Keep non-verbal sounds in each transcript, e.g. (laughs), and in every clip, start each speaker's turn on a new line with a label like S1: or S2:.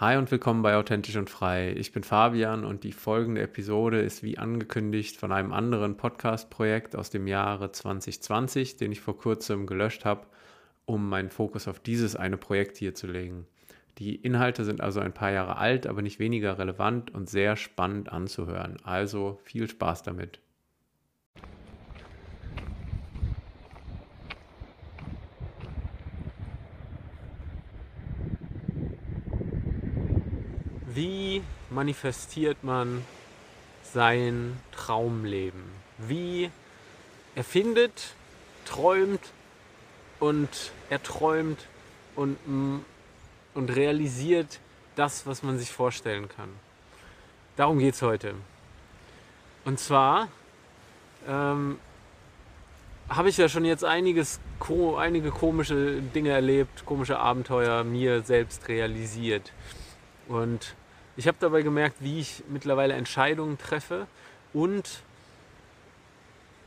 S1: Hi und willkommen bei Authentisch und Frei. Ich bin Fabian und die folgende Episode ist wie angekündigt von einem anderen Podcast-Projekt aus dem Jahre 2020, den ich vor kurzem gelöscht habe, um meinen Fokus auf dieses eine Projekt hier zu legen. Die Inhalte sind also ein paar Jahre alt, aber nicht weniger relevant und sehr spannend anzuhören. Also viel Spaß damit. Wie manifestiert man sein Traumleben? Wie erfindet, träumt und erträumt und, und realisiert das, was man sich vorstellen kann. Darum geht es heute. Und zwar ähm, habe ich ja schon jetzt einiges, einige komische Dinge erlebt, komische Abenteuer mir selbst realisiert. Und ich habe dabei gemerkt, wie ich mittlerweile Entscheidungen treffe und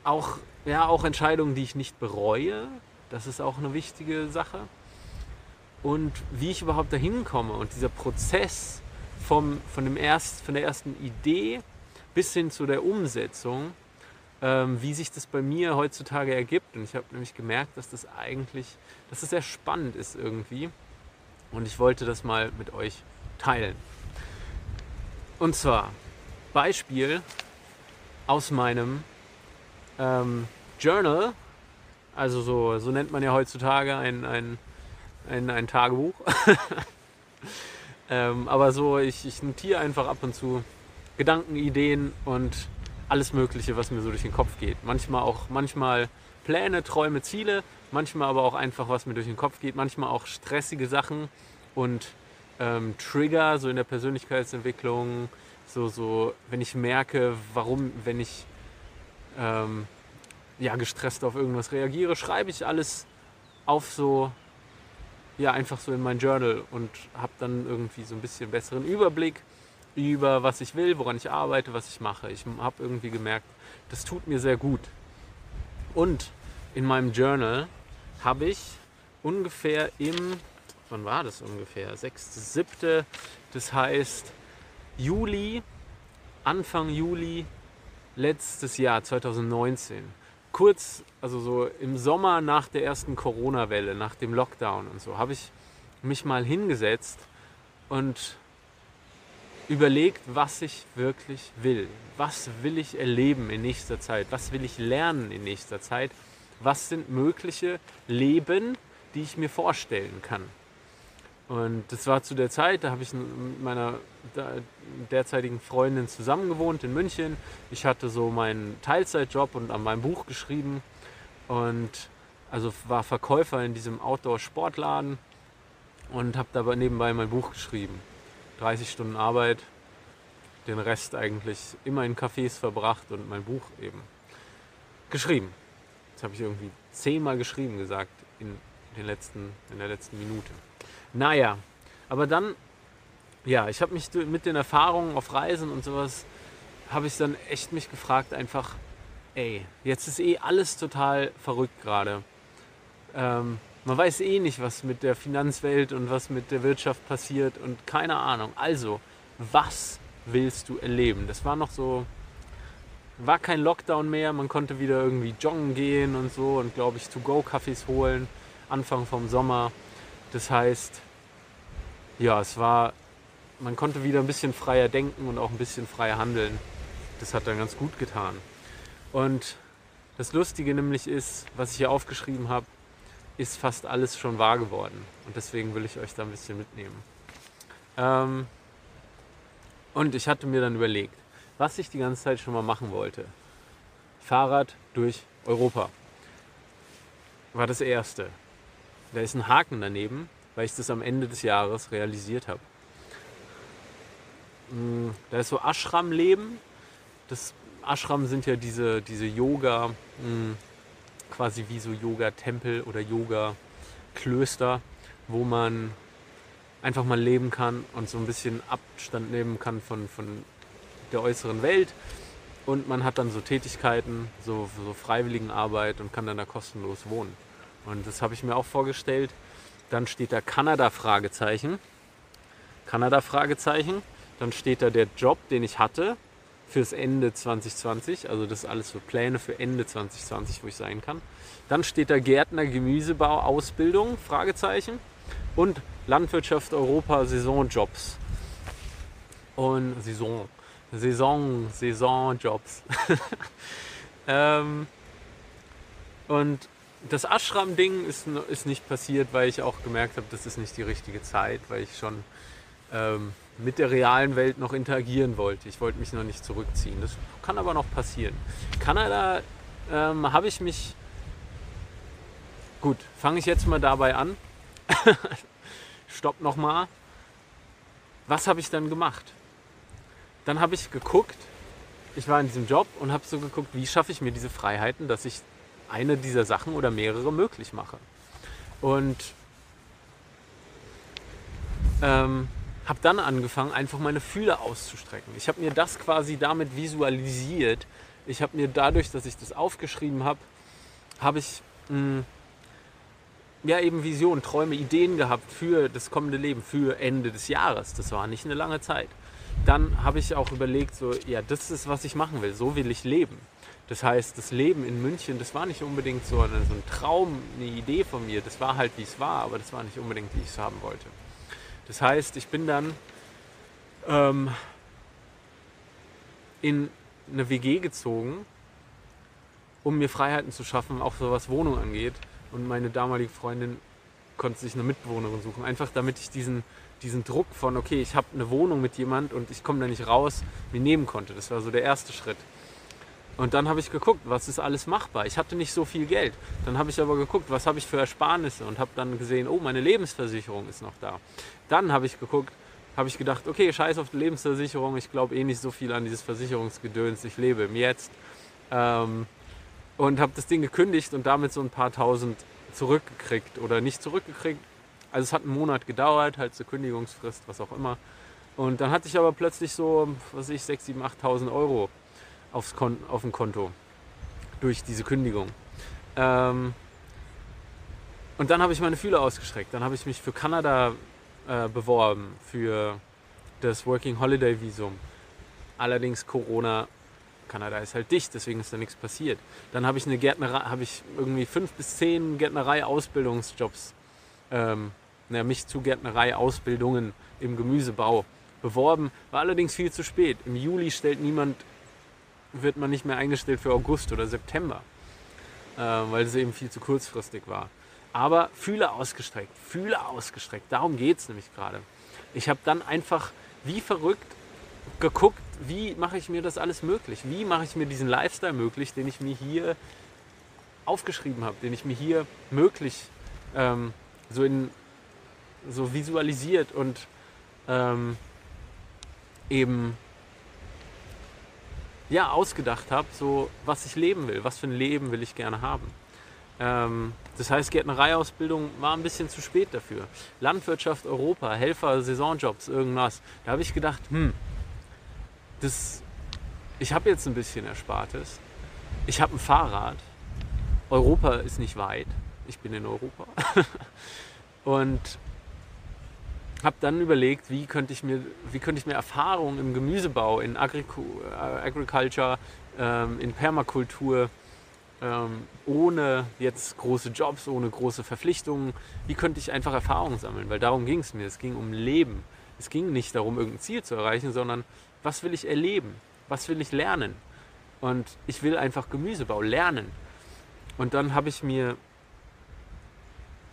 S1: auch, ja, auch Entscheidungen, die ich nicht bereue. Das ist auch eine wichtige Sache. Und wie ich überhaupt dahin komme und dieser Prozess vom, von, dem erst, von der ersten Idee bis hin zu der Umsetzung, ähm, wie sich das bei mir heutzutage ergibt. Und ich habe nämlich gemerkt, dass das eigentlich, dass das sehr spannend ist irgendwie. Und ich wollte das mal mit euch teilen. Und zwar Beispiel aus meinem ähm, Journal, also so, so nennt man ja heutzutage ein, ein, ein, ein Tagebuch. (laughs) ähm, aber so, ich, ich notiere einfach ab und zu Gedanken, Ideen und alles Mögliche, was mir so durch den Kopf geht. Manchmal auch, manchmal Pläne, Träume, Ziele, manchmal aber auch einfach, was mir durch den Kopf geht, manchmal auch stressige Sachen und ähm, Trigger, so in der Persönlichkeitsentwicklung, so, so, wenn ich merke, warum, wenn ich ähm, ja, gestresst auf irgendwas reagiere, schreibe ich alles auf so, ja, einfach so in mein Journal und habe dann irgendwie so ein bisschen besseren Überblick über was ich will, woran ich arbeite, was ich mache. Ich habe irgendwie gemerkt, das tut mir sehr gut. Und in meinem Journal habe ich ungefähr im wann war das ungefähr? 6., 7. Das heißt Juli, Anfang Juli letztes Jahr, 2019. Kurz, also so im Sommer nach der ersten Corona-Welle, nach dem Lockdown und so, habe ich mich mal hingesetzt und überlegt, was ich wirklich will. Was will ich erleben in nächster Zeit? Was will ich lernen in nächster Zeit? Was sind mögliche Leben, die ich mir vorstellen kann? Und das war zu der Zeit, da habe ich mit meiner derzeitigen Freundin zusammen gewohnt in München. Ich hatte so meinen Teilzeitjob und an meinem Buch geschrieben und also war Verkäufer in diesem Outdoor-Sportladen und habe dabei nebenbei mein Buch geschrieben. 30 Stunden Arbeit, den Rest eigentlich immer in Cafés verbracht und mein Buch eben geschrieben. Das habe ich irgendwie zehnmal geschrieben gesagt in, den letzten, in der letzten Minute. Naja, aber dann, ja, ich habe mich mit den Erfahrungen auf Reisen und sowas, habe ich dann echt mich gefragt, einfach, ey, jetzt ist eh alles total verrückt gerade. Ähm, man weiß eh nicht, was mit der Finanzwelt und was mit der Wirtschaft passiert und keine Ahnung. Also, was willst du erleben? Das war noch so, war kein Lockdown mehr, man konnte wieder irgendwie joggen gehen und so und glaube ich To-Go-Kaffees holen, Anfang vom Sommer. Das heißt, ja, es war, man konnte wieder ein bisschen freier denken und auch ein bisschen freier handeln. Das hat dann ganz gut getan. Und das Lustige nämlich ist, was ich hier aufgeschrieben habe, ist fast alles schon wahr geworden. Und deswegen will ich euch da ein bisschen mitnehmen. Ähm und ich hatte mir dann überlegt, was ich die ganze Zeit schon mal machen wollte. Fahrrad durch Europa war das Erste. Da ist ein Haken daneben, weil ich das am Ende des Jahres realisiert habe. Mm, da ist so Ashram-Leben. Das Ashram sind ja diese, diese Yoga, mm, quasi wie so Yoga-Tempel oder Yoga-Klöster, wo man einfach mal leben kann und so ein bisschen Abstand nehmen kann von, von der äußeren Welt. Und man hat dann so Tätigkeiten, so, so Freiwilligenarbeit und kann dann da kostenlos wohnen. Und das habe ich mir auch vorgestellt. Dann steht da Kanada Fragezeichen. Kanada Fragezeichen. Dann steht da der Job, den ich hatte fürs Ende 2020. Also das ist alles so Pläne für Ende 2020, wo ich sein kann. Dann steht da Gärtner, Gemüsebau, Ausbildung, Fragezeichen. Und Landwirtschaft Europa, Saisonjobs. Und Saison. Saison, Saisonjobs. (laughs) ähm, und das Ashram-Ding ist, ist nicht passiert, weil ich auch gemerkt habe, das ist nicht die richtige Zeit, weil ich schon ähm, mit der realen Welt noch interagieren wollte. Ich wollte mich noch nicht zurückziehen. Das kann aber noch passieren. Kanada ähm, habe ich mich. Gut, fange ich jetzt mal dabei an. (laughs) Stopp nochmal. Was habe ich dann gemacht? Dann habe ich geguckt, ich war in diesem Job und habe so geguckt, wie schaffe ich mir diese Freiheiten, dass ich eine dieser Sachen oder mehrere möglich mache. Und ähm, habe dann angefangen, einfach meine Fühler auszustrecken. Ich habe mir das quasi damit visualisiert. Ich habe mir dadurch, dass ich das aufgeschrieben habe, habe ich mh, hm, ja eben Visionen, Träume, Ideen gehabt für das kommende Leben, für Ende des Jahres. Das war nicht eine lange Zeit. Dann habe ich auch überlegt, so ja, das ist was ich machen will. So will ich leben. Das heißt, das Leben in München, das war nicht unbedingt so, eine, so ein Traum, eine Idee von mir. Das war halt, wie es war, aber das war nicht unbedingt, wie ich es haben wollte. Das heißt, ich bin dann ähm, in eine WG gezogen, um mir Freiheiten zu schaffen, auch so was Wohnung angeht. Und meine damalige Freundin konnte sich eine Mitbewohnerin suchen. Einfach damit ich diesen, diesen Druck von, okay, ich habe eine Wohnung mit jemand und ich komme da nicht raus, mir nehmen konnte. Das war so der erste Schritt. Und dann habe ich geguckt, was ist alles machbar. Ich hatte nicht so viel Geld. Dann habe ich aber geguckt, was habe ich für Ersparnisse und habe dann gesehen, oh, meine Lebensversicherung ist noch da. Dann habe ich geguckt, habe ich gedacht, okay, scheiß auf die Lebensversicherung, ich glaube eh nicht so viel an dieses Versicherungsgedöns, ich lebe im Jetzt. Ähm, und habe das Ding gekündigt und damit so ein paar tausend zurückgekriegt oder nicht zurückgekriegt. Also es hat einen Monat gedauert, halt zur Kündigungsfrist, was auch immer. Und dann hatte ich aber plötzlich so, was weiß ich, 6, 7, 8.000 Euro aufs Kon auf dem Konto durch diese Kündigung. Ähm, und dann habe ich meine Fühler ausgestreckt. Dann habe ich mich für Kanada äh, beworben, für das Working Holiday Visum. Allerdings Corona, Kanada ist halt dicht, deswegen ist da nichts passiert. Dann habe ich eine Gärtnerei, habe ich irgendwie fünf bis zehn Gärtnerei-Ausbildungsjobs, ähm, mich zu Gärtnerei-Ausbildungen im Gemüsebau beworben. War allerdings viel zu spät. Im Juli stellt niemand wird man nicht mehr eingestellt für August oder September, äh, weil es eben viel zu kurzfristig war. Aber Fühler ausgestreckt, Fühler ausgestreckt, darum geht es nämlich gerade. Ich habe dann einfach wie verrückt geguckt, wie mache ich mir das alles möglich? Wie mache ich mir diesen Lifestyle möglich, den ich mir hier aufgeschrieben habe, den ich mir hier möglich ähm, so, in, so visualisiert und ähm, eben ja, ausgedacht habe, so was ich leben will, was für ein Leben will ich gerne haben. Ähm, das heißt, Gärtnereiausbildung war ein bisschen zu spät dafür. Landwirtschaft Europa, Helfer, Saisonjobs, irgendwas. Da habe ich gedacht, hm, das, ich habe jetzt ein bisschen Erspartes. Ich habe ein Fahrrad. Europa ist nicht weit. Ich bin in Europa. (laughs) Und habe dann überlegt, wie könnte ich mir, wie könnte ich mir Erfahrungen im Gemüsebau, in Agricu äh, Agriculture, ähm, in Permakultur, ähm, ohne jetzt große Jobs, ohne große Verpflichtungen, wie könnte ich einfach Erfahrungen sammeln? Weil darum ging es mir. Es ging um Leben. Es ging nicht darum, irgendein Ziel zu erreichen, sondern was will ich erleben? Was will ich lernen? Und ich will einfach Gemüsebau lernen. Und dann habe ich mir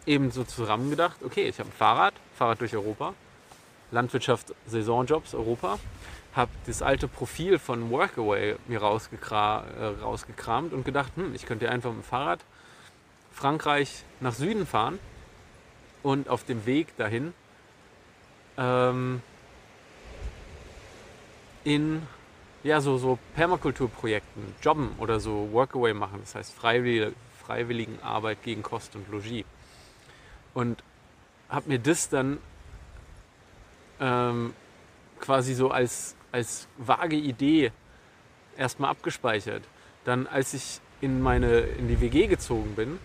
S1: eben so zusammengedacht, okay, ich habe ein Fahrrad, Fahrrad durch Europa, Landwirtschaft, Saisonjobs, Europa, habe das alte Profil von Workaway mir rausgekra äh, rausgekramt und gedacht, hm, ich könnte einfach mit dem Fahrrad Frankreich nach Süden fahren und auf dem Weg dahin ähm, in ja, so, so Permakulturprojekten jobben oder so Workaway machen, das heißt freiwillige, Freiwilligenarbeit gegen Kost und Logis und habe mir das dann ähm, quasi so als, als vage Idee erstmal abgespeichert. Dann, als ich in, meine, in die WG gezogen bin,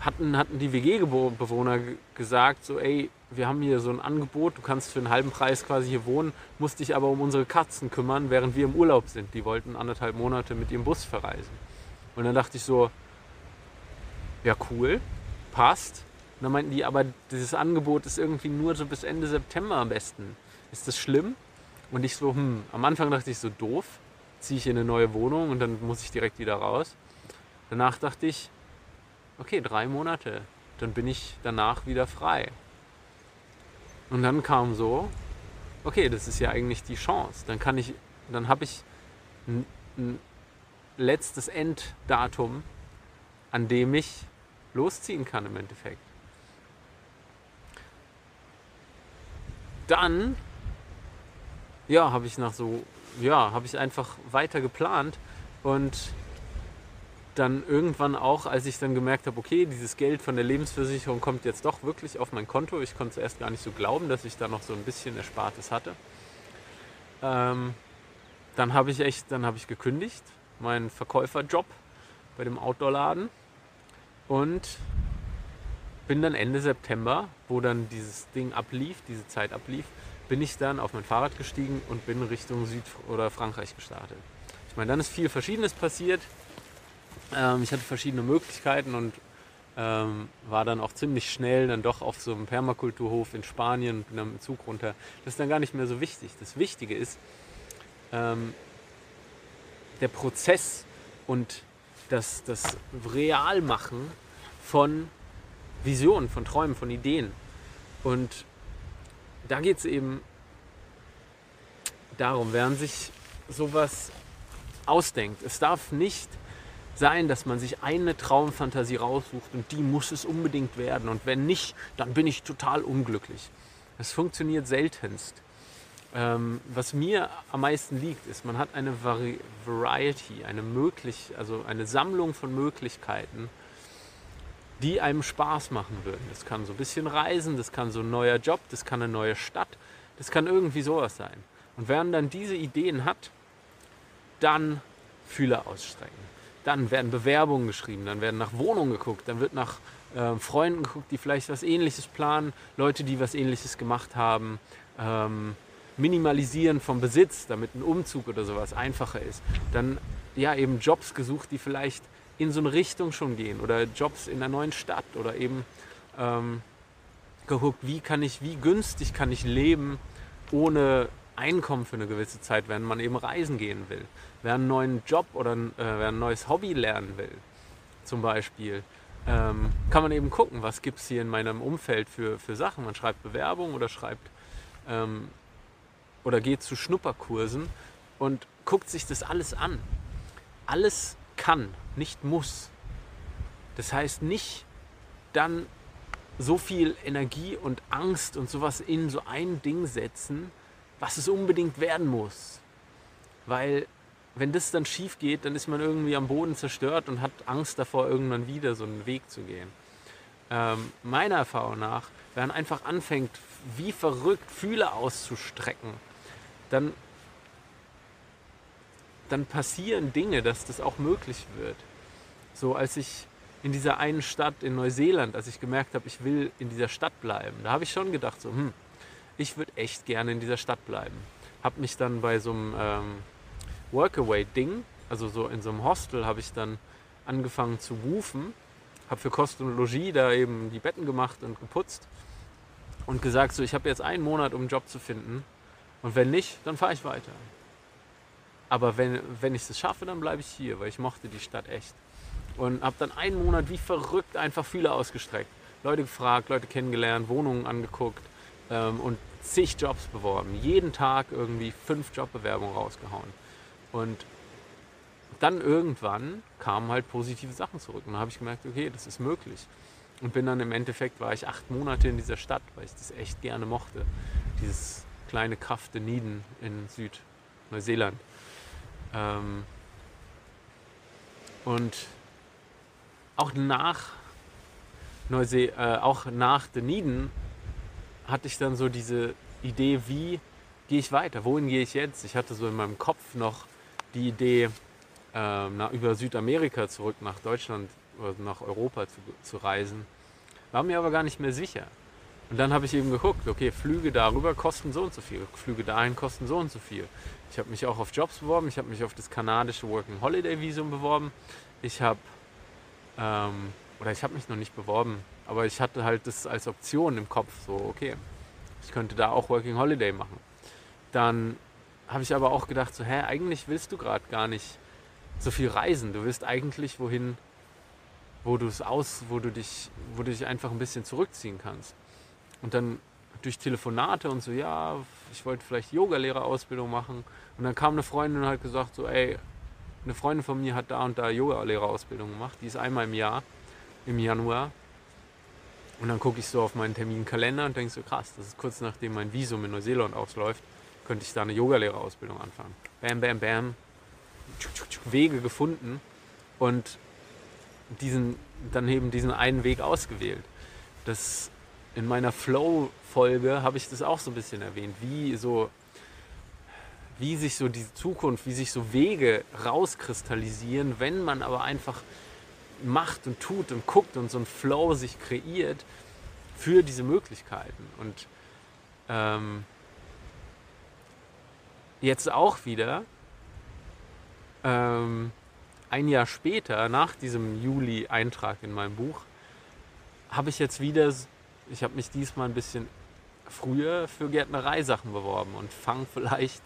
S1: hatten, hatten die WG-Bewohner gesagt, so, ey, wir haben hier so ein Angebot, du kannst für einen halben Preis quasi hier wohnen, musst dich aber um unsere Katzen kümmern, während wir im Urlaub sind. Die wollten anderthalb Monate mit ihrem Bus verreisen. Und dann dachte ich so, ja cool, passt. Und dann meinten die, aber dieses Angebot ist irgendwie nur so bis Ende September am besten. Ist das schlimm? Und ich so, hm, am Anfang dachte ich so doof, ziehe ich in eine neue Wohnung und dann muss ich direkt wieder raus. Danach dachte ich, okay, drei Monate, dann bin ich danach wieder frei. Und dann kam so, okay, das ist ja eigentlich die Chance. Dann kann ich, dann habe ich ein, ein letztes Enddatum, an dem ich losziehen kann im Endeffekt. Dann, ja, habe ich nach so, ja, habe ich einfach weiter geplant und dann irgendwann auch, als ich dann gemerkt habe, okay, dieses Geld von der Lebensversicherung kommt jetzt doch wirklich auf mein Konto. Ich konnte es erst gar nicht so glauben, dass ich da noch so ein bisschen Erspartes hatte. Ähm, dann habe ich echt, dann habe ich gekündigt, meinen Verkäuferjob bei dem Outdoor-Laden und bin dann Ende September, wo dann dieses Ding ablief, diese Zeit ablief, bin ich dann auf mein Fahrrad gestiegen und bin Richtung Süd- oder Frankreich gestartet. Ich meine, dann ist viel Verschiedenes passiert. Ähm, ich hatte verschiedene Möglichkeiten und ähm, war dann auch ziemlich schnell dann doch auf so einem Permakulturhof in Spanien und bin dann mit dem Zug runter. Das ist dann gar nicht mehr so wichtig. Das Wichtige ist ähm, der Prozess und das, das Realmachen von Visionen, von Träumen, von Ideen. Und da geht es eben darum, wer sich sowas ausdenkt. Es darf nicht sein, dass man sich eine Traumfantasie raussucht und die muss es unbedingt werden. Und wenn nicht, dann bin ich total unglücklich. Das funktioniert seltenst. Ähm, was mir am meisten liegt, ist, man hat eine Vari Variety, eine möglich, also eine Sammlung von Möglichkeiten, die einem Spaß machen würden. Das kann so ein bisschen Reisen, das kann so ein neuer Job, das kann eine neue Stadt, das kann irgendwie sowas sein. Und wer dann diese Ideen hat, dann Fühler ausstrecken. Dann werden Bewerbungen geschrieben, dann werden nach Wohnungen geguckt, dann wird nach äh, Freunden geguckt, die vielleicht was Ähnliches planen, Leute, die was Ähnliches gemacht haben. Ähm, Minimalisieren vom Besitz, damit ein Umzug oder sowas einfacher ist. Dann ja eben Jobs gesucht, die vielleicht in so eine Richtung schon gehen oder Jobs in einer neuen Stadt oder eben ähm, geguckt, wie kann ich, wie günstig kann ich leben ohne Einkommen für eine gewisse Zeit, wenn man eben reisen gehen will, wer einen neuen Job oder äh, wer ein neues Hobby lernen will, zum Beispiel, ähm, kann man eben gucken, was gibt es hier in meinem Umfeld für, für Sachen. Man schreibt Bewerbung oder schreibt ähm, oder geht zu Schnupperkursen und guckt sich das alles an. Alles kann, nicht muss. Das heißt nicht dann so viel Energie und Angst und sowas in so ein Ding setzen, was es unbedingt werden muss. Weil wenn das dann schief geht, dann ist man irgendwie am Boden zerstört und hat Angst davor, irgendwann wieder so einen Weg zu gehen. Ähm, meiner Erfahrung nach, wenn man einfach anfängt, wie verrückt Fühle auszustrecken, dann, dann passieren Dinge, dass das auch möglich wird. So als ich in dieser einen Stadt in Neuseeland, als ich gemerkt habe, ich will in dieser Stadt bleiben, da habe ich schon gedacht, so, hm, ich würde echt gerne in dieser Stadt bleiben. Habe mich dann bei so einem ähm, Workaway-Ding, also so in so einem Hostel, habe ich dann angefangen zu rufen, habe für Kost und Logis da eben die Betten gemacht und geputzt und gesagt, so, ich habe jetzt einen Monat, um einen Job zu finden und wenn nicht, dann fahre ich weiter. Aber wenn, wenn ich es schaffe, dann bleibe ich hier, weil ich mochte die Stadt echt. Und habe dann einen Monat wie verrückt einfach Fühler ausgestreckt. Leute gefragt, Leute kennengelernt, Wohnungen angeguckt ähm, und zig Jobs beworben. Jeden Tag irgendwie fünf Jobbewerbungen rausgehauen. Und dann irgendwann kamen halt positive Sachen zurück. Und dann habe ich gemerkt, okay, das ist möglich. Und bin dann im Endeffekt, war ich acht Monate in dieser Stadt, weil ich das echt gerne mochte. Dieses kleine Kaff Dunedin in Südneuseeland. Ähm und auch nach Neusee äh, auch nach Dunedin hatte ich dann so diese Idee, wie gehe ich weiter, wohin gehe ich jetzt? Ich hatte so in meinem Kopf noch die Idee, äh, nach, über Südamerika zurück nach Deutschland oder nach Europa zu, zu reisen, war mir aber gar nicht mehr sicher. Und dann habe ich eben geguckt, okay, Flüge darüber kosten so und so viel, Flüge dahin kosten so und so viel. Ich habe mich auch auf Jobs beworben, ich habe mich auf das kanadische Working Holiday Visum beworben. Ich habe, ähm, oder ich habe mich noch nicht beworben, aber ich hatte halt das als Option im Kopf, so, okay, ich könnte da auch Working Holiday machen. Dann habe ich aber auch gedacht, so, hä, eigentlich willst du gerade gar nicht so viel reisen. Du willst eigentlich wohin, wo du es aus, wo du dich, wo du dich einfach ein bisschen zurückziehen kannst. Und dann durch Telefonate und so, ja, ich wollte vielleicht Yogalehrerausbildung machen. Und dann kam eine Freundin und hat gesagt, so, ey, eine Freundin von mir hat da und da Yogalehrerausbildung gemacht. Die ist einmal im Jahr, im Januar. Und dann gucke ich so auf meinen Terminkalender und denke so, krass, das ist kurz nachdem mein Visum in Neuseeland ausläuft, könnte ich da eine Yogalehrerausbildung anfangen. Bam, bam, bam. Wege gefunden und diesen, dann eben diesen einen Weg ausgewählt. Das in meiner Flow-Folge habe ich das auch so ein bisschen erwähnt, wie so, wie sich so diese Zukunft, wie sich so Wege rauskristallisieren, wenn man aber einfach macht und tut und guckt und so ein Flow sich kreiert für diese Möglichkeiten. Und ähm, jetzt auch wieder, ähm, ein Jahr später, nach diesem Juli-Eintrag in meinem Buch, habe ich jetzt wieder ich habe mich diesmal ein bisschen früher für Gärtnereisachen beworben und fange vielleicht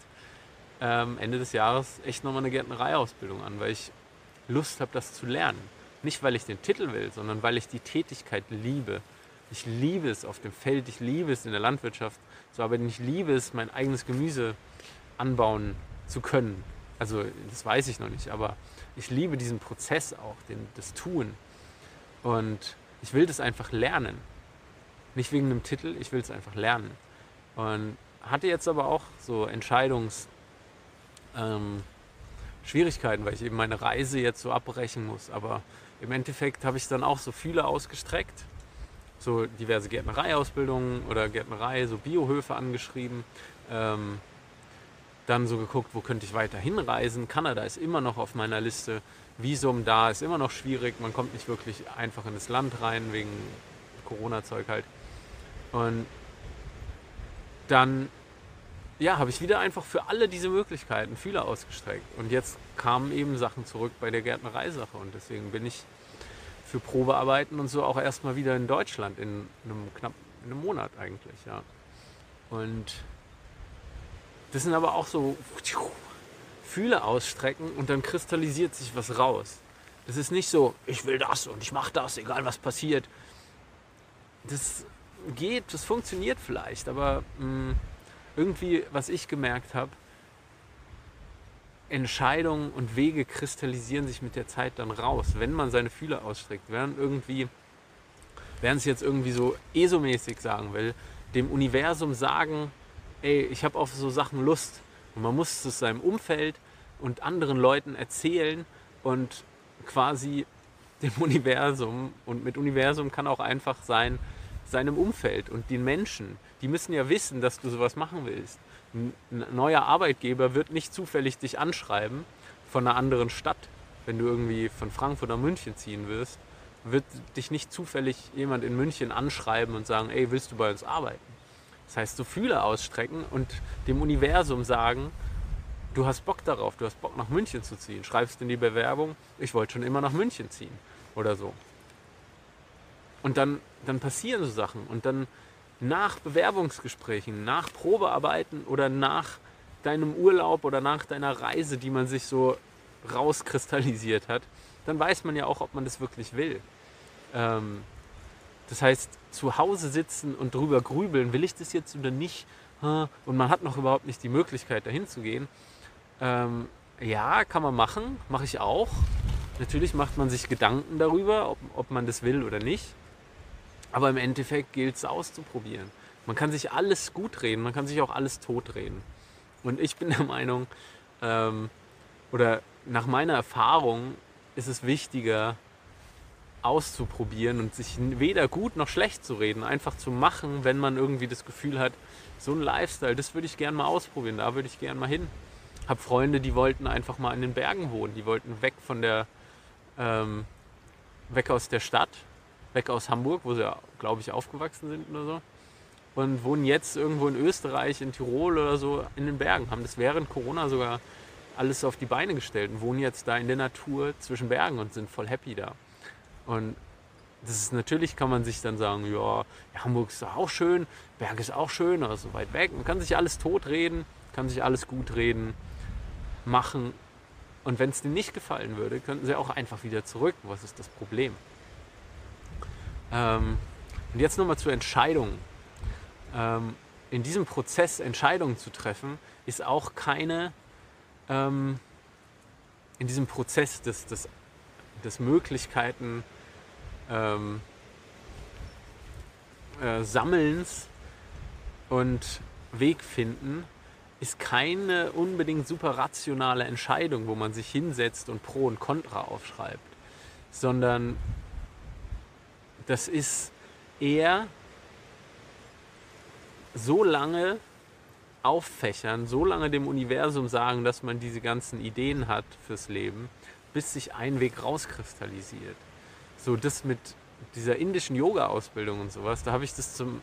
S1: ähm, Ende des Jahres echt nochmal eine Gärtnereiausbildung an, weil ich Lust habe, das zu lernen. Nicht, weil ich den Titel will, sondern weil ich die Tätigkeit liebe. Ich liebe es auf dem Feld, ich liebe es in der Landwirtschaft zu arbeiten, ich liebe es, mein eigenes Gemüse anbauen zu können. Also das weiß ich noch nicht, aber ich liebe diesen Prozess auch, den, das Tun. Und ich will das einfach lernen. Nicht wegen einem Titel, ich will es einfach lernen. Und hatte jetzt aber auch so Entscheidungsschwierigkeiten, ähm, weil ich eben meine Reise jetzt so abbrechen muss. Aber im Endeffekt habe ich dann auch so viele ausgestreckt, so diverse Gärtnereiausbildungen oder Gärtnerei, so Biohöfe angeschrieben. Ähm, dann so geguckt, wo könnte ich weiter hinreisen. Kanada ist immer noch auf meiner Liste. Visum da ist immer noch schwierig. Man kommt nicht wirklich einfach in das Land rein wegen Corona-Zeug halt. Und dann ja, habe ich wieder einfach für alle diese Möglichkeiten Fühler ausgestreckt. Und jetzt kamen eben Sachen zurück bei der Gärtnereisache. Und deswegen bin ich für Probearbeiten und so auch erstmal wieder in Deutschland in einem knapp in einem Monat eigentlich, ja. Und das sind aber auch so Fühler ausstrecken und dann kristallisiert sich was raus. Das ist nicht so, ich will das und ich mache das, egal was passiert. Das geht, das funktioniert vielleicht, aber mh, mm, irgendwie, was ich gemerkt habe, Entscheidungen und Wege kristallisieren sich mit der Zeit dann raus, wenn man seine Fühler ausstreckt. Während irgendwie, während es jetzt irgendwie so ESO-mäßig sagen will, dem Universum sagen, ey, ich habe auf so Sachen Lust. Und man muss es seinem Umfeld und anderen Leuten erzählen und quasi dem Universum, und mit Universum kann auch einfach sein, seinem Umfeld und den Menschen. Die müssen ja wissen, dass du sowas machen willst. Ein neuer Arbeitgeber wird nicht zufällig dich anschreiben von einer anderen Stadt, wenn du irgendwie von Frankfurt nach München ziehen wirst, wird dich nicht zufällig jemand in München anschreiben und sagen, ey, willst du bei uns arbeiten? Das heißt, so Fühle ausstrecken und dem Universum sagen, du hast Bock darauf, du hast Bock nach München zu ziehen. Schreibst in die Bewerbung, ich wollte schon immer nach München ziehen oder so. Und dann, dann passieren so Sachen. Und dann nach Bewerbungsgesprächen, nach Probearbeiten oder nach deinem Urlaub oder nach deiner Reise, die man sich so rauskristallisiert hat, dann weiß man ja auch, ob man das wirklich will. Ähm, das heißt, zu Hause sitzen und drüber grübeln, will ich das jetzt oder nicht? Und man hat noch überhaupt nicht die Möglichkeit, dahin zu gehen. Ähm, ja, kann man machen, mache ich auch. Natürlich macht man sich Gedanken darüber, ob, ob man das will oder nicht. Aber im Endeffekt gilt es auszuprobieren. Man kann sich alles gut reden, man kann sich auch alles tot reden. Und ich bin (laughs) der Meinung, ähm, oder nach meiner Erfahrung ist es wichtiger, auszuprobieren und sich weder gut noch schlecht zu reden, einfach zu machen, wenn man irgendwie das Gefühl hat, so ein Lifestyle, das würde ich gerne mal ausprobieren, da würde ich gerne mal hin. Hab Freunde, die wollten einfach mal in den Bergen wohnen, die wollten weg von der, ähm, weg aus der Stadt weg aus Hamburg, wo sie, glaube ich, aufgewachsen sind oder so. und wohnen jetzt irgendwo in Österreich, in Tirol oder so in den Bergen, haben das während Corona sogar alles auf die Beine gestellt und wohnen jetzt da in der Natur zwischen Bergen und sind voll happy da. Und das ist natürlich, kann man sich dann sagen, ja, Hamburg ist auch schön, Berg ist auch schön, aber so weit weg. Man kann sich alles totreden, kann sich alles gut reden, machen. Und wenn es denen nicht gefallen würde, könnten sie auch einfach wieder zurück. Was ist das Problem? Ähm, und jetzt nochmal zur Entscheidung. Ähm, in diesem Prozess Entscheidungen zu treffen, ist auch keine, ähm, in diesem Prozess des, des, des Möglichkeiten ähm, äh, Sammelns und Weg finden, ist keine unbedingt super rationale Entscheidung, wo man sich hinsetzt und Pro und Contra aufschreibt, sondern das ist eher so lange auffächern, so lange dem Universum sagen, dass man diese ganzen Ideen hat fürs Leben, bis sich ein Weg rauskristallisiert. So das mit dieser indischen Yoga-Ausbildung und sowas, da habe ich das zum,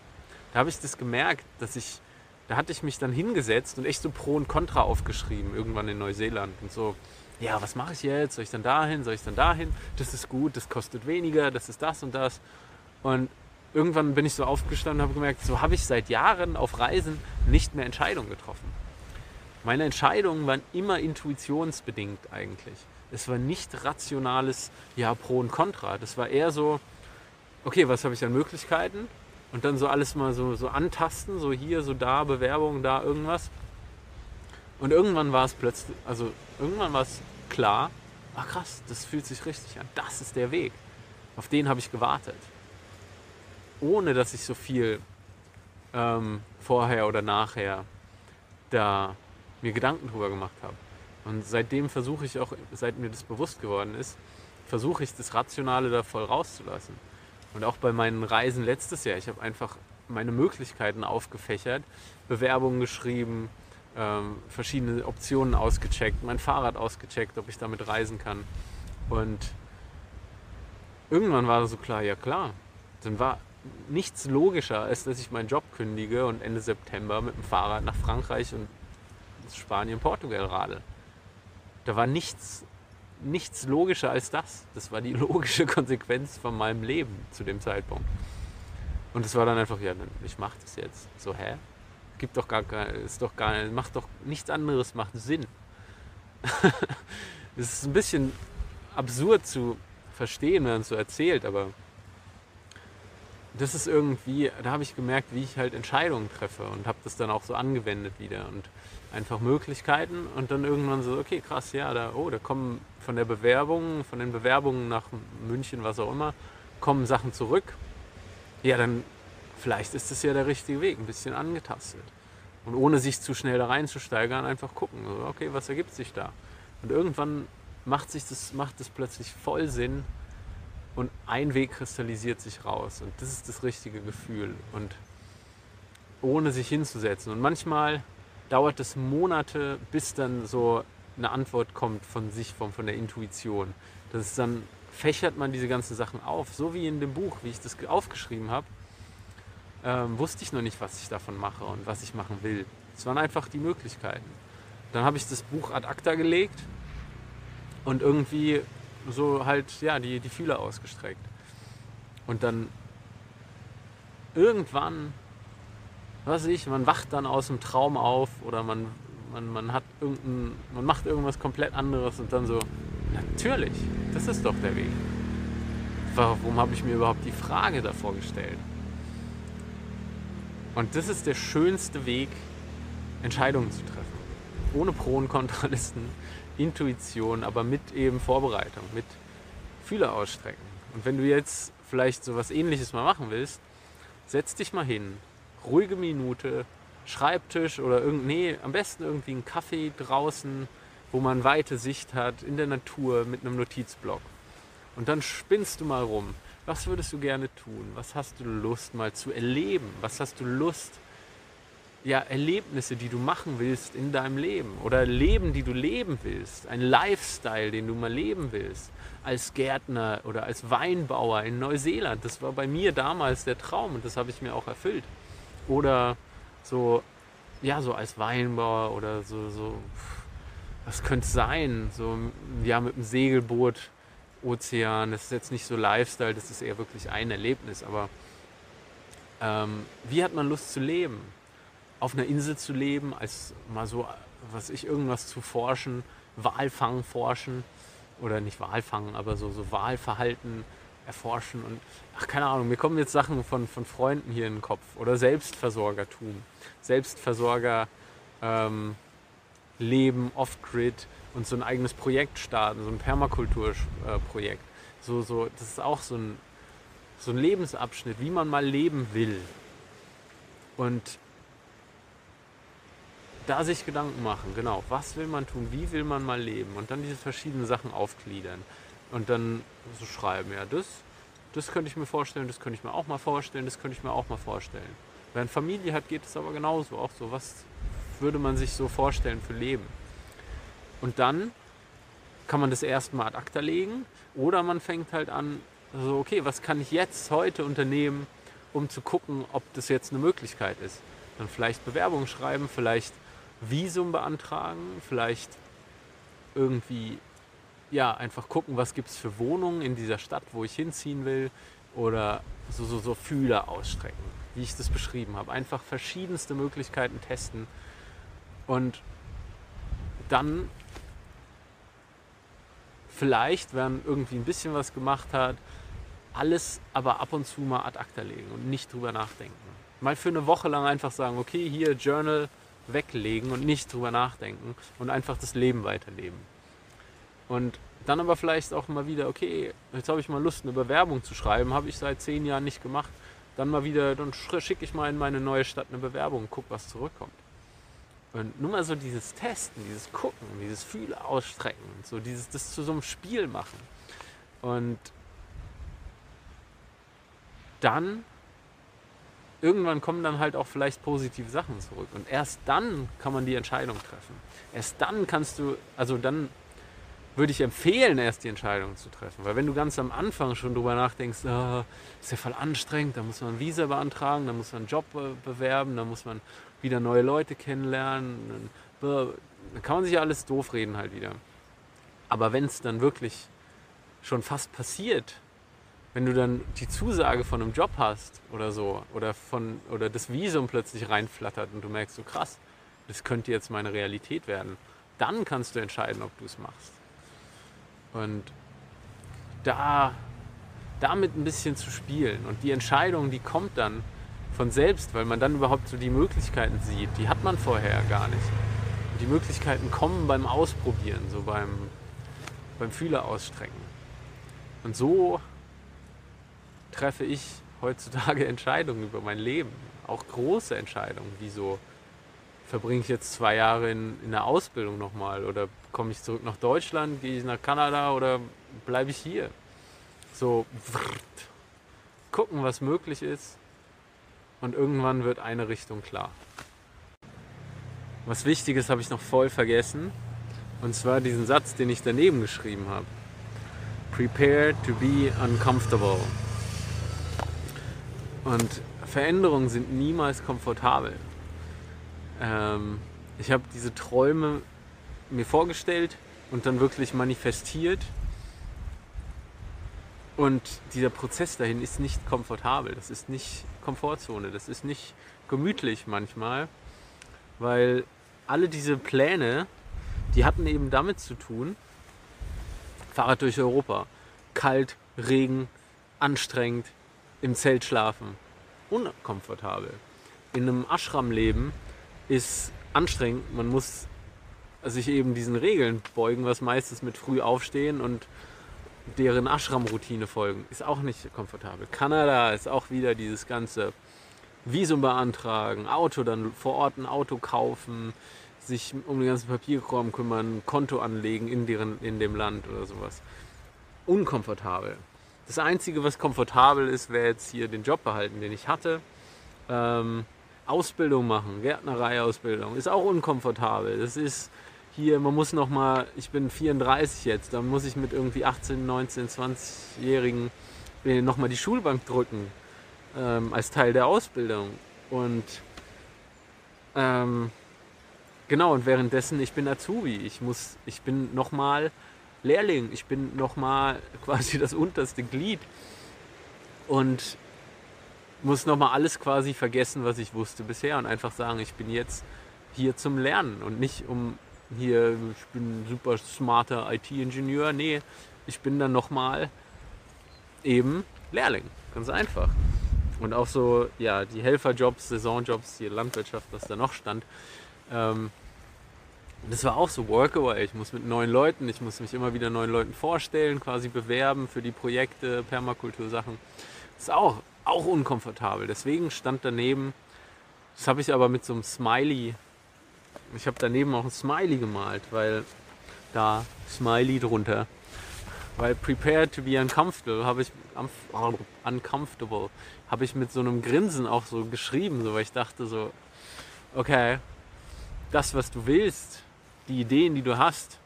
S1: da habe ich das gemerkt, dass ich, da hatte ich mich dann hingesetzt und echt so Pro und Contra aufgeschrieben, irgendwann in Neuseeland und so, ja, was mache ich jetzt? Soll ich dann dahin? Soll ich dann dahin? Das ist gut, das kostet weniger, das ist das und das. Und irgendwann bin ich so aufgestanden und habe gemerkt, so habe ich seit Jahren auf Reisen nicht mehr Entscheidungen getroffen. Meine Entscheidungen waren immer intuitionsbedingt eigentlich. Es war nicht rationales Ja, Pro und Contra. Das war eher so, okay, was habe ich an Möglichkeiten? Und dann so alles mal so, so antasten, so hier, so da, Bewerbung, da, irgendwas. Und irgendwann war es plötzlich, also irgendwann war es klar, ach krass, das fühlt sich richtig an. Das ist der Weg. Auf den habe ich gewartet ohne dass ich so viel ähm, vorher oder nachher da mir Gedanken drüber gemacht habe. Und seitdem versuche ich auch, seit mir das bewusst geworden ist, versuche ich das Rationale da voll rauszulassen. Und auch bei meinen Reisen letztes Jahr, ich habe einfach meine Möglichkeiten aufgefächert, Bewerbungen geschrieben, ähm, verschiedene Optionen ausgecheckt, mein Fahrrad ausgecheckt, ob ich damit reisen kann. Und irgendwann war so klar, ja klar, dann war nichts logischer, als dass ich meinen Job kündige und Ende September mit dem Fahrrad nach Frankreich und Spanien, Portugal radel. Da war nichts, nichts logischer als das. Das war die (laughs) logische Konsequenz von meinem Leben zu dem Zeitpunkt. Und es war dann einfach, ja, ich mache das jetzt. So, hä? Gibt doch gar ist doch gar macht doch nichts anderes, macht Sinn. (laughs) Es ist ein bisschen absurd zu verstehen, wenn man so erzählt, aber das ist irgendwie, da habe ich gemerkt, wie ich halt Entscheidungen treffe und habe das dann auch so angewendet wieder und einfach Möglichkeiten und dann irgendwann so, okay, krass, ja, da, oh, da kommen von der Bewerbung, von den Bewerbungen nach München, was auch immer, kommen Sachen zurück. Ja, dann vielleicht ist das ja der richtige Weg, ein bisschen angetastet. Und ohne sich zu schnell da reinzusteigern, einfach gucken, okay, was ergibt sich da? Und irgendwann macht sich das, macht das plötzlich voll Sinn, und ein Weg kristallisiert sich raus. Und das ist das richtige Gefühl. Und ohne sich hinzusetzen. Und manchmal dauert es Monate, bis dann so eine Antwort kommt von sich, von, von der Intuition. Das ist dann fächert man diese ganzen Sachen auf. So wie in dem Buch, wie ich das aufgeschrieben habe, ähm, wusste ich noch nicht, was ich davon mache und was ich machen will. Es waren einfach die Möglichkeiten. Dann habe ich das Buch ad acta gelegt und irgendwie so halt, ja, die, die Fühler ausgestreckt. Und dann irgendwann, was weiß ich, man wacht dann aus dem Traum auf oder man, man, man hat irgendein, man macht irgendwas komplett anderes und dann so, natürlich, das ist doch der Weg. Warum habe ich mir überhaupt die Frage davor gestellt? Und das ist der schönste Weg, Entscheidungen zu treffen. Ohne Pro- und Kontralisten, Intuition, aber mit eben Vorbereitung, mit Fühler ausstrecken. Und wenn du jetzt vielleicht so was ähnliches mal machen willst, setz dich mal hin, ruhige Minute, Schreibtisch oder irgend, nee, am besten irgendwie einen Kaffee draußen, wo man weite Sicht hat, in der Natur mit einem Notizblock. Und dann spinnst du mal rum. Was würdest du gerne tun? Was hast du Lust mal zu erleben? Was hast du Lust ja, Erlebnisse, die du machen willst in deinem Leben oder Leben, die du leben willst, ein Lifestyle, den du mal leben willst, als Gärtner oder als Weinbauer in Neuseeland. Das war bei mir damals der Traum und das habe ich mir auch erfüllt. Oder so, ja, so als Weinbauer oder so, so was könnte es sein? So, ja, mit einem Segelboot, Ozean, das ist jetzt nicht so Lifestyle, das ist eher wirklich ein Erlebnis, aber ähm, wie hat man Lust zu leben? Auf einer Insel zu leben, als mal so, was ich, irgendwas zu forschen, Walfang forschen oder nicht Walfang, aber so, so Wahlverhalten erforschen und ach keine Ahnung, mir kommen jetzt Sachen von, von Freunden hier in den Kopf oder Selbstversorgertum, Selbstversorger ähm, leben off-grid und so ein eigenes Projekt starten, so ein Permakulturprojekt. So, so, das ist auch so ein, so ein Lebensabschnitt, wie man mal leben will. Und da sich Gedanken machen, genau, was will man tun, wie will man mal leben und dann diese verschiedenen Sachen aufgliedern und dann so schreiben, ja, das, das könnte ich mir vorstellen, das könnte ich mir auch mal vorstellen, das könnte ich mir auch mal vorstellen. Wenn Familie hat, geht es aber genauso, auch so, was würde man sich so vorstellen für Leben. Und dann kann man das erstmal ad acta legen oder man fängt halt an, so, okay, was kann ich jetzt heute unternehmen, um zu gucken, ob das jetzt eine Möglichkeit ist. Dann vielleicht Bewerbung schreiben, vielleicht Visum beantragen, vielleicht irgendwie ja, einfach gucken, was gibt es für Wohnungen in dieser Stadt, wo ich hinziehen will oder so, so, so Fühler ausstrecken, wie ich das beschrieben habe. Einfach verschiedenste Möglichkeiten testen und dann vielleicht, wenn irgendwie ein bisschen was gemacht hat, alles aber ab und zu mal ad acta legen und nicht drüber nachdenken. Mal für eine Woche lang einfach sagen, okay, hier Journal weglegen und nicht drüber nachdenken und einfach das Leben weiterleben. Und dann aber vielleicht auch mal wieder, okay, jetzt habe ich mal Lust, eine Bewerbung zu schreiben, habe ich seit zehn Jahren nicht gemacht. Dann mal wieder, dann schicke ich mal in meine neue Stadt eine Bewerbung und gucke, was zurückkommt. Und nur mal so dieses Testen, dieses Gucken, dieses Fühle ausstrecken, so dieses, das zu so einem Spiel machen. Und dann irgendwann kommen dann halt auch vielleicht positive Sachen zurück. Und erst dann kann man die Entscheidung treffen. Erst dann kannst du, also dann würde ich empfehlen, erst die Entscheidung zu treffen. Weil wenn du ganz am Anfang schon drüber nachdenkst, oh, ist ja voll anstrengend, da muss man ein Visa beantragen, da muss man einen Job bewerben, da muss man wieder neue Leute kennenlernen, dann, dann kann man sich ja alles doof reden halt wieder. Aber wenn es dann wirklich schon fast passiert, wenn du dann die Zusage von einem Job hast oder so, oder, von, oder das Visum plötzlich reinflattert und du merkst so krass, das könnte jetzt meine Realität werden, dann kannst du entscheiden, ob du es machst. Und da damit ein bisschen zu spielen und die Entscheidung, die kommt dann von selbst, weil man dann überhaupt so die Möglichkeiten sieht, die hat man vorher gar nicht. Und die Möglichkeiten kommen beim Ausprobieren, so beim, beim Fühler ausstrecken. Und so treffe ich heutzutage (laughs) Entscheidungen über mein Leben, auch große Entscheidungen, wie so verbringe ich jetzt zwei Jahre in, in der Ausbildung nochmal oder komme ich zurück nach Deutschland, gehe ich nach Kanada oder bleibe ich hier? So gucken, was möglich ist und irgendwann wird eine Richtung klar. Was Wichtiges habe ich noch voll vergessen und zwar diesen Satz, den ich daneben geschrieben habe. Prepare to be uncomfortable. Und Veränderungen sind niemals komfortabel. Ähm, ich habe diese Träume mir vorgestellt und dann wirklich manifestiert. Und dieser Prozess dahin ist nicht komfortabel, das ist nicht Komfortzone, das ist nicht gemütlich manchmal, weil alle diese Pläne, die hatten eben damit zu tun, Fahrrad durch Europa, kalt, Regen, anstrengend, im Zelt schlafen, unkomfortabel. In einem Ashram leben ist anstrengend. Man muss sich eben diesen Regeln beugen, was meistens mit früh aufstehen und deren Ashram-Routine folgen. Ist auch nicht komfortabel. Kanada ist auch wieder dieses ganze Visum beantragen, Auto dann vor Ort ein Auto kaufen, sich um den ganzen Papierkram kümmern, Konto anlegen in, deren, in dem Land oder sowas. Unkomfortabel. Das Einzige, was komfortabel ist, wäre jetzt hier den Job behalten, den ich hatte. Ähm, Ausbildung machen, Gärtnereiausbildung, ist auch unkomfortabel. Das ist hier, man muss noch mal, ich bin 34 jetzt, dann muss ich mit irgendwie 18, 19, 20-Jährigen noch mal die Schulbank drücken ähm, als Teil der Ausbildung. Und ähm, genau, und währenddessen, ich bin Azubi. Ich muss, ich bin nochmal Lehrling, ich bin nochmal (laughs) quasi das unterste Glied. Und muss nochmal alles quasi vergessen, was ich wusste bisher und einfach sagen, ich bin jetzt hier zum Lernen und nicht um hier, ich bin super smarter IT-Ingenieur. Nee, ich bin dann nochmal eben Lehrling. Ganz einfach. Und auch so, ja, die Helferjobs, Saisonjobs, die Landwirtschaft, was da noch stand. Ähm, das war auch so Workaway. Ich muss mit neuen Leuten, ich muss mich immer wieder neuen Leuten vorstellen, quasi bewerben für die Projekte, Permakultursachen. Das ist auch auch unkomfortabel. Deswegen stand daneben, das habe ich aber mit so einem Smiley, ich habe daneben auch ein Smiley gemalt, weil da Smiley drunter. Weil prepared to be uncomfortable habe ich uncomfortable habe ich mit so einem Grinsen auch so geschrieben, so weil ich dachte so okay, das was du willst, die Ideen, die du hast,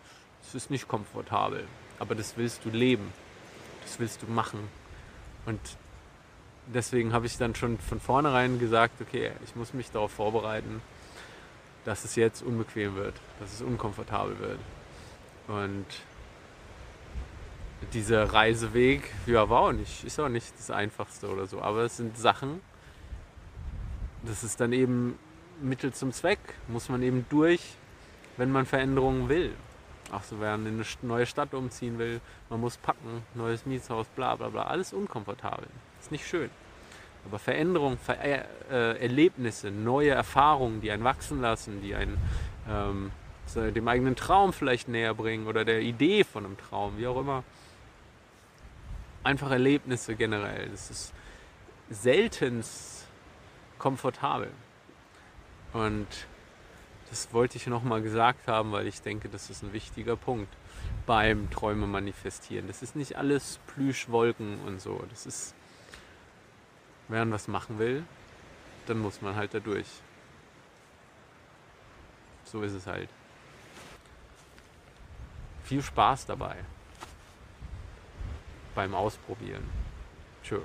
S1: das ist nicht komfortabel, aber das willst du leben. Das willst du machen. Und deswegen habe ich dann schon von vornherein gesagt, okay, ich muss mich darauf vorbereiten, dass es jetzt unbequem wird, dass es unkomfortabel wird. Und dieser Reiseweg, ja, war auch nicht, ist auch nicht das Einfachste oder so. Aber es sind Sachen, das ist dann eben Mittel zum Zweck, muss man eben durch, wenn man Veränderungen will. Ach so, wenn man in eine neue Stadt umziehen will, man muss packen, neues Mietshaus, bla bla bla, alles unkomfortabel. Ist nicht schön. Aber Veränderung, Ver äh, äh, Erlebnisse, neue Erfahrungen, die einen wachsen lassen, die einen ähm, dem eigenen Traum vielleicht näher bringen oder der Idee von einem Traum, wie auch immer. Einfach Erlebnisse generell. Das ist selten komfortabel. Und das wollte ich nochmal gesagt haben, weil ich denke, das ist ein wichtiger Punkt beim Träume manifestieren. Das ist nicht alles Plüschwolken und so. Das ist wenn man was machen will, dann muss man halt da durch. So ist es halt. Viel Spaß dabei beim Ausprobieren. Tschö.